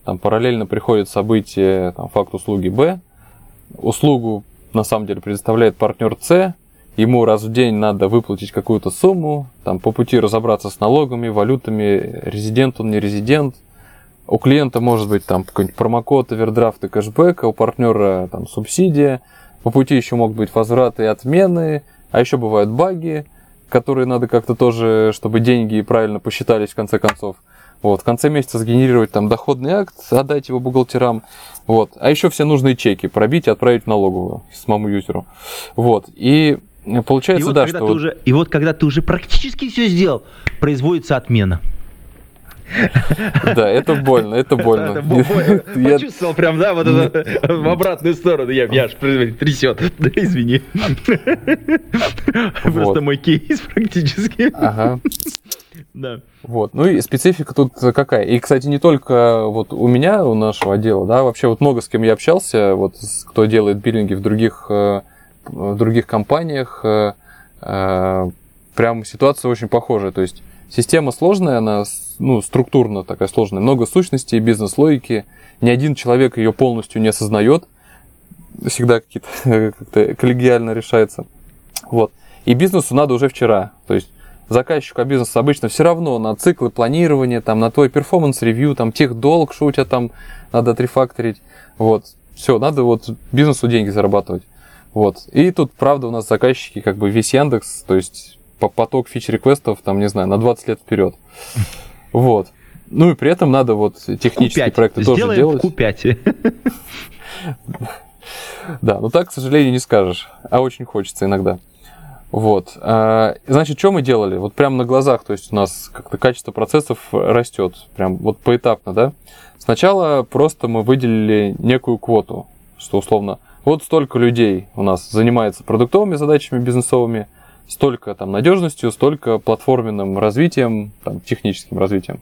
там параллельно приходит событие, там, факт услуги Б, услугу на самом деле предоставляет партнер С, ему раз в день надо выплатить какую-то сумму, там по пути разобраться с налогами, валютами, резидент он, не резидент. У клиента может быть там какой-нибудь промокод, овердрафт и кэшбэк, а у партнера там субсидия. По пути еще могут быть возвраты и отмены, а еще бывают баги, которые надо как-то тоже, чтобы деньги правильно посчитались в конце концов. Вот, в конце месяца сгенерировать там доходный акт, отдать его бухгалтерам. Вот. А еще все нужные чеки пробить и отправить в налоговую самому юзеру. Вот. И получается, и вот, да, что... Уже, и вот когда ты уже практически все сделал, производится отмена. Да, это больно, это больно. Почувствовал прям, да, вот это в обратную сторону. Я, я аж трясет. Да, извини. Просто мой кейс практически. Ага. Да. Вот. Ну и специфика тут какая? И, кстати, не только вот у меня, у нашего отдела, да, вообще вот много с кем я общался, вот кто делает биллинги в других, э, в других компаниях, э, э, прям ситуация очень похожая. То есть система сложная, она ну, структурно такая сложная, много сущностей, бизнес-логики, ни один человек ее полностью не осознает, всегда какие-то <laughs> как-то коллегиально решается. Вот. И бизнесу надо уже вчера. То есть заказчику а бизнес обычно все равно на циклы планирования, там, на твой performance review, там, тех долг, что у тебя там надо отрефакторить. Вот. Все, надо вот бизнесу деньги зарабатывать. Вот. И тут, правда, у нас заказчики, как бы весь Яндекс, то есть поток фич-реквестов, там, не знаю, на 20 лет вперед. Вот. Ну и при этом надо вот технические Q5. проекты тоже Сделаем делать. в Q5. Да, но так, к сожалению, не скажешь. А очень хочется иногда. Вот. А, Значит, что мы делали? Вот прямо на глазах, то есть у нас как-то качество процессов растет, прям вот поэтапно, да? Сначала просто мы выделили некую квоту, что условно, вот столько людей у нас занимается продуктовыми задачами бизнесовыми, столько там надежностью, столько платформенным развитием, там, техническим развитием.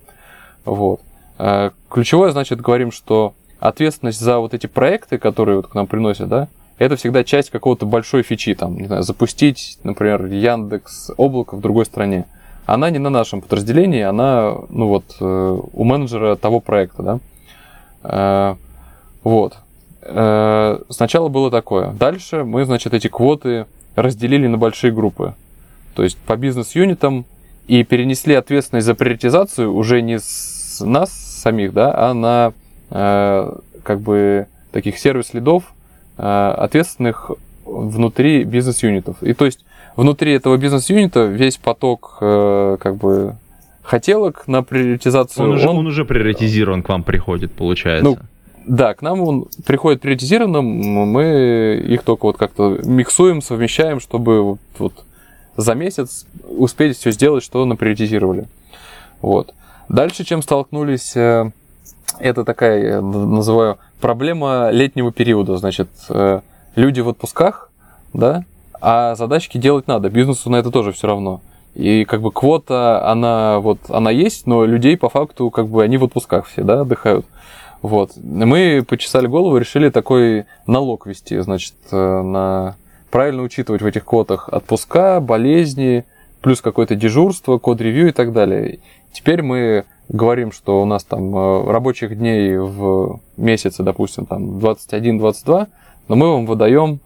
Вот. А, Ключевое, значит, говорим, что ответственность за вот эти проекты, которые вот к нам приносят, да, это всегда часть какого-то большой фичи, там, не знаю, запустить, например, Яндекс облако в другой стране. Она не на нашем подразделении, она, ну вот, э, у менеджера того проекта, да. Э, Вот. Э, Сначала было такое. Дальше мы, значит, эти квоты разделили на большие группы. То есть по бизнес-юнитам и перенесли ответственность за приоритизацию уже не с нас самих, да, а на э, как бы таких сервис-лидов, э, ответственных внутри бизнес-юнитов. И то есть внутри этого бизнес-юнита весь поток э, как бы хотелок на приоритизацию. Он уже, он уже приоритизирован к вам приходит, получается. Ну, да, к нам он приходит приоритизированным, мы их только вот как-то миксуем, совмещаем, чтобы вот, вот за месяц успеть все сделать, что наприоритизировали. Вот. Дальше, чем столкнулись, э, это такая, я называю, проблема летнего периода. Значит, э, люди в отпусках, да, а задачки делать надо, бизнесу на это тоже все равно. И как бы квота, она вот, она есть, но людей по факту, как бы, они в отпусках все, да, отдыхают. Вот. Мы почесали голову, решили такой налог вести, значит, э, на правильно учитывать в этих квотах отпуска, болезни, плюс какое-то дежурство, код-ревью и так далее. Теперь мы говорим, что у нас там э, рабочих дней в месяце, допустим, там 21-22, но мы вам выдаем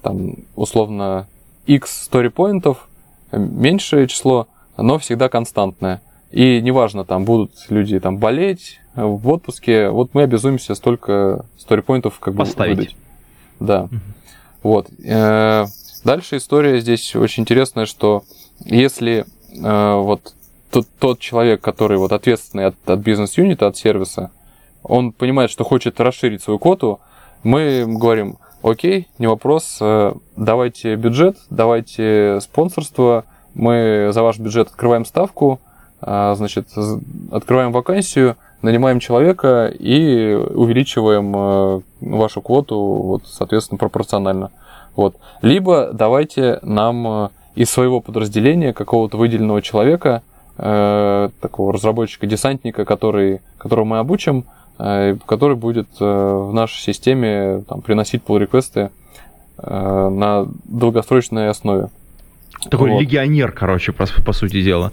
там условно x сторипоинтов, меньшее число, но всегда константное. И неважно, там будут люди там болеть в отпуске, вот мы обязуемся столько сторипоинтов как бы Поставить. выдать. Да. Вот. Э, Дальше история здесь очень интересная, что если э, вот тот, тот человек, который вот ответственный от, от бизнес-юнита, от сервиса, он понимает, что хочет расширить свою квоту, мы говорим, окей, не вопрос, э, давайте бюджет, давайте спонсорство, мы за ваш бюджет открываем ставку, а, значит, открываем вакансию, нанимаем человека и увеличиваем э, вашу квоту, вот, соответственно, пропорционально. Вот. Либо давайте нам э, из своего подразделения какого-то выделенного человека, э, такого разработчика-десантника, который, которого мы обучим, э, который будет э, в нашей системе там, приносить pull-реквесты э, на долгосрочной основе. Такой вот. легионер, короче, по, по сути дела.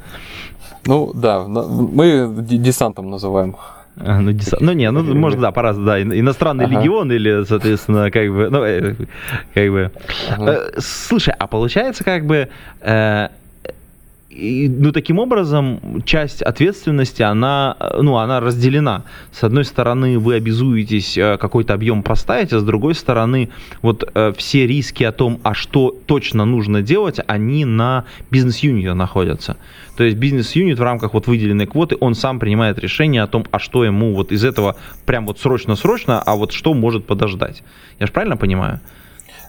Ну да, мы десантом называем. А, ну, деса- ну, не, ну, может, да, по-разному, да, ин- иностранный Ага. легион или, соответственно, как бы, ну, э, как бы... Ага. Э, Слушай, а получается, как бы, э, ну, таким образом, часть ответственности, она, э, ну, она разделена. С одной стороны, вы обязуетесь э, какой-то объем поставить, а с другой стороны, вот э, все риски о том, а что точно нужно делать, они на бизнес-юните находятся. То есть бизнес-юнит в рамках вот выделенной квоты, он сам принимает решение о том, а что ему вот из этого прям вот срочно-срочно, а вот что может подождать. Я же правильно понимаю?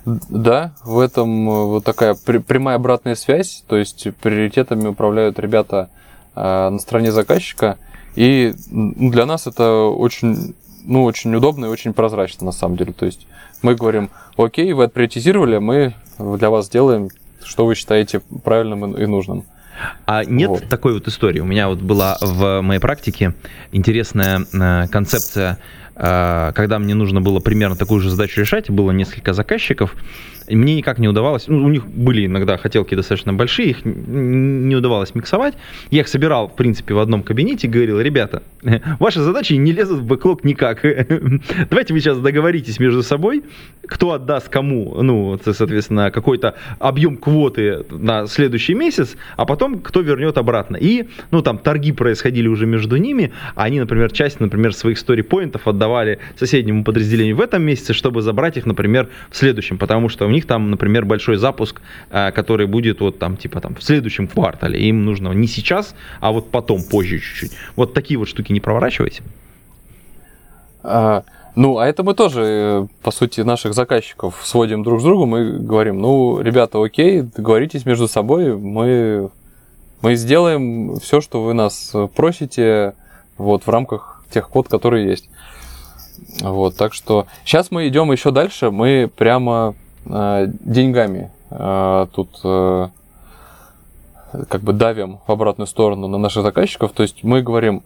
Да, в этом э, вот такая прямая обратная связь, то есть приоритетами управляют ребята э, на стороне заказчика, и для нас это очень, ну, очень удобно и очень прозрачно на самом деле. То есть мы говорим, окей, вы отприоритизировали, мы для вас сделаем, что вы считаете правильным и нужным. А нет Вот. такой вот истории. У меня вот была в моей практике интересная э, концепция, когда мне нужно было примерно такую же задачу решать, было несколько заказчиков, и мне никак не удавалось, ну, у них были иногда хотелки достаточно большие, их не удавалось миксовать. Я их собирал, в принципе, в одном кабинете и говорил, ребята, <laughs> ваши задачи не лезут в бэклог никак. <laughs> Давайте вы сейчас договоритесь между собой, кто отдаст кому, ну, соответственно, какой-то объем квоты на следующий месяц, а потом кто вернет обратно. И, ну, там торги происходили уже между ними, они, например, часть, например, своих стори-поинтов отдавали соседнему подразделению в этом месяце, чтобы забрать их, например, в следующем, потому что у них них там, например, большой запуск, э, который будет вот там, типа там в следующем квартале. Им нужно не сейчас, а вот потом, позже чуть-чуть. Вот такие вот штуки не проворачивайте. А, ну, а это мы тоже, э, по сути, наших заказчиков сводим друг с другом и говорим, ну, ребята, окей, договоритесь между собой, мы, мы сделаем все, что вы нас просите, вот, в рамках тех код, которые есть. Вот, так что сейчас мы идем еще дальше, мы прямо деньгами э, тут э, как бы давим в обратную сторону на наших заказчиков. То есть мы говорим,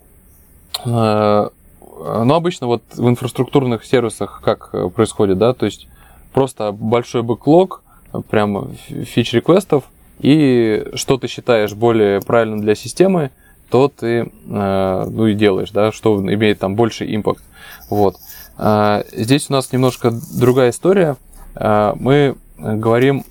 э, ну обычно вот в инфраструктурных сервисах как происходит, да, то есть просто большой бэклог, прямо фич-реквестов, и что ты считаешь более правильным для системы, то ты э, ну и делаешь, да, что имеет там больше импакт. Вот. Э, здесь у нас немножко другая история. Э, мы говорим,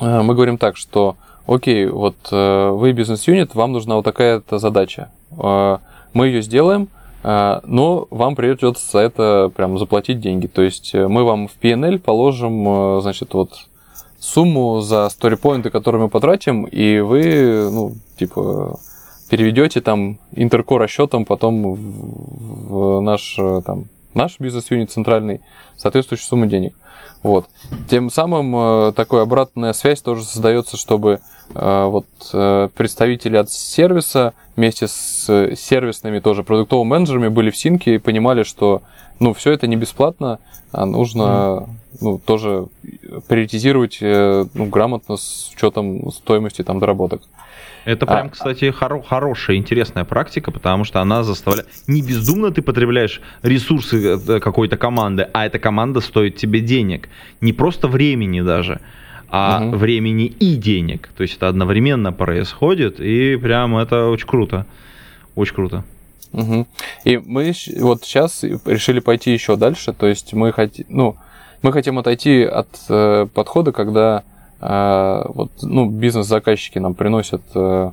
мы говорим так, что окей, вот вы бизнес-юнит, вам нужна вот такая-то задача. Мы ее сделаем, но вам придется за это прям заплатить деньги. То есть мы вам в PNL положим, значит, вот сумму за сторипоинты, которые мы потратим, и вы, ну, типа, переведете там интерко расчетом потом в наш, э, там, наш бизнес-юнит центральный соответствующую сумму денег. Вот. Тем самым э, такая обратная связь тоже создается, чтобы э, вот представители от сервиса вместе с сервисными тоже продуктовыми менеджерами были в синке и понимали, что ну, все это не бесплатно, а нужно ну, тоже приоритизировать ну, грамотно с учетом стоимости там доработок. Это прям, а, кстати, хоро- хорошая, интересная практика, потому что она заставляет... Не бездумно ты потребляешь ресурсы э, какой-то команды, а эта команда стоит тебе денег. Не просто времени даже, а угу. времени и денег. То есть это одновременно происходит, и прям это очень круто. Очень круто. Угу. И мы вот сейчас решили пойти еще дальше. То есть мы хотим, ну, мы хотим отойти от э, подхода, когда вот, ну, бизнес-заказчики нам приносят э,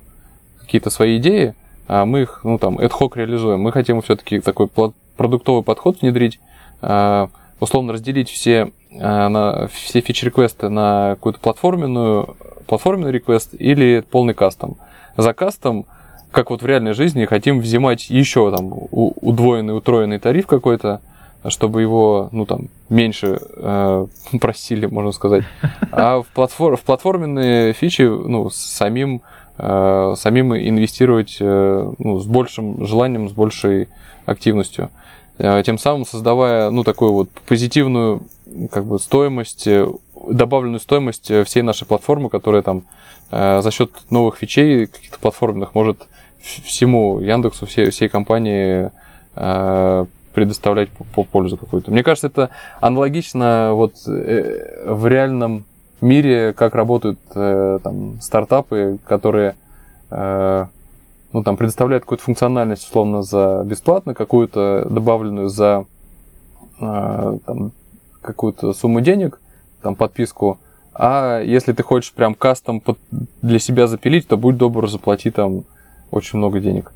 какие-то свои идеи, а мы их, ну, там, ad hoc реализуем. Мы хотим все-таки такой продуктовый подход внедрить, а, условно разделить все, на, все фичи-реквесты на какую-то платформенную, платформенный реквест или полный кастом. За кастом, как вот в реальной жизни, хотим взимать еще там удвоенный, утроенный тариф какой-то, чтобы его, ну там, меньше э, <laughs> просили, можно сказать. А в, платформ, в платформенные фичи, ну, самим, э, самим инвестировать э, ну, с большим желанием, с большей активностью. Э, тем самым создавая, ну, такую вот позитивную, как бы, стоимость, э, добавленную стоимость э, всей нашей платформы, которая там э, за счет новых фичей каких-то платформенных может всему Яндексу, всей, всей компании э, предоставлять по, по пользу какую-то. Мне кажется, это аналогично вот э, в реальном мире, как работают э, там, стартапы, которые э, ну, там, предоставляют какую-то функциональность, условно, за бесплатно, какую-то добавленную за там, какую-то сумму денег, там, подписку, а если ты хочешь прям кастом для себя запилить, то будь добр, заплати там очень много денег.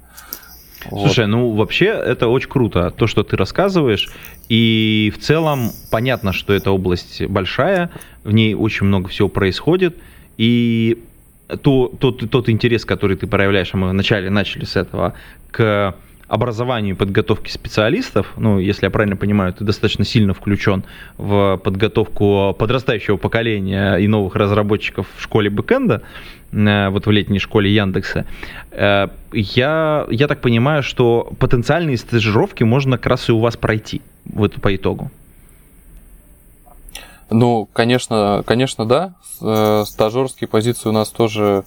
Слушай, вот. ну вообще это очень круто, то, что ты рассказываешь. И в целом понятно, что эта область большая, в ней очень много всего происходит. И то, тот, тот интерес, который ты проявляешь, а мы вначале начали с этого, к образованию и подготовке специалистов, ну, если я правильно понимаю, ты достаточно сильно включен в подготовку подрастающего поколения и новых разработчиков в школе бэкэнда, э, вот в летней школе Яндекса. Э, я, я так понимаю, что потенциальные стажировки можно как раз и у вас пройти вот по итогу. Ну, конечно, конечно, да. Э, стажерские позиции у нас тоже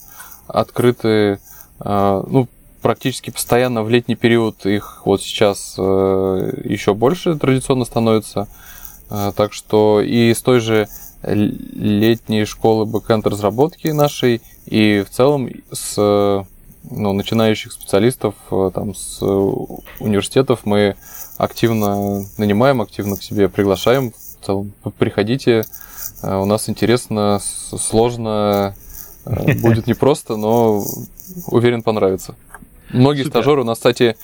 открыты. Ну, практически постоянно в летний период их вот сейчас э, еще больше традиционно становится. Э, так что и с той же летней школы бэкэнд разработки нашей, и в целом с ну, начинающих специалистов э, там, с университетов мы активно нанимаем, активно к себе приглашаем. В целом, приходите, у нас интересно, сложно, будет непросто, но уверен, понравится. Многие Супер. стажеры у нас, кстати,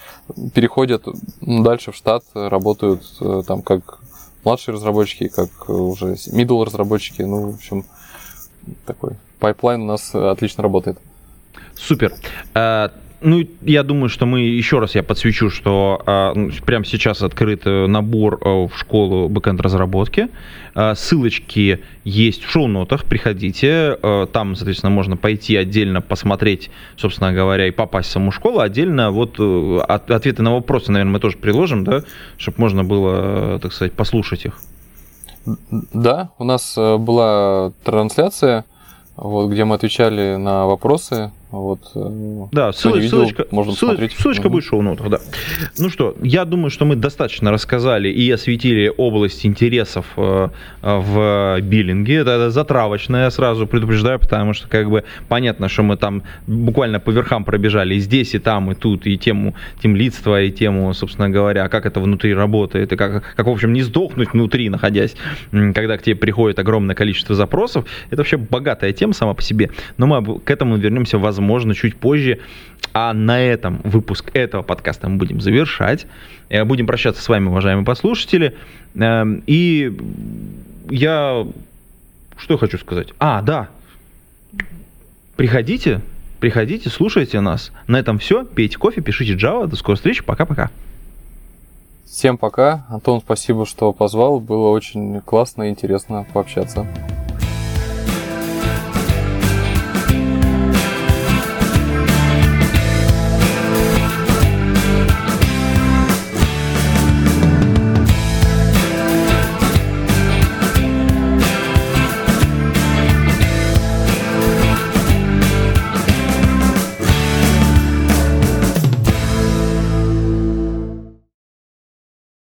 переходят дальше в штат, работают э, там как младшие разработчики, как уже middle разработчики. Ну, в общем, такой pipeline у нас отлично работает. Супер. Ну, я думаю, что мы еще раз я подсвечу, что а, ну, прямо сейчас открыт э, набор а, в школу backend разработки. А, ссылочки есть в шоу-нотах, приходите. А, там, соответственно, можно пойти отдельно посмотреть, собственно говоря, и попасть в саму школу. Отдельно вот от, ответы на вопросы, наверное, мы тоже приложим, да, чтобы можно было, так сказать, послушать их. Да, у нас была трансляция, вот, где мы отвечали на вопросы вот, э, да, ссылоч, видел, ссылочка, можно посмотреть. Ссылочка угу. будет шоу-нотах, да. Ну что, я думаю, что мы достаточно рассказали и осветили область интересов э, в биллинге. Это затравочное, я сразу предупреждаю, потому что как бы понятно, что мы там буквально по верхам пробежали и здесь, и там, и тут, и тему темлицтва, и тему, собственно говоря, как это внутри работает, и как, как в общем, не сдохнуть внутри, находясь, когда к тебе приходит огромное количество запросов. Это вообще богатая тема сама по себе. Но мы к этому вернемся, возможно, возможно, чуть позже. А на этом выпуск этого подкаста мы будем завершать. Э, будем прощаться с вами, уважаемые послушатели. Эм, и я... Что я хочу сказать? А, да. Приходите, приходите, слушайте нас. На этом все. Пейте кофе, пишите Java. До скорой встречи. Пока-пока. Всем пока. Антон, спасибо, что позвал. Было очень классно и интересно пообщаться.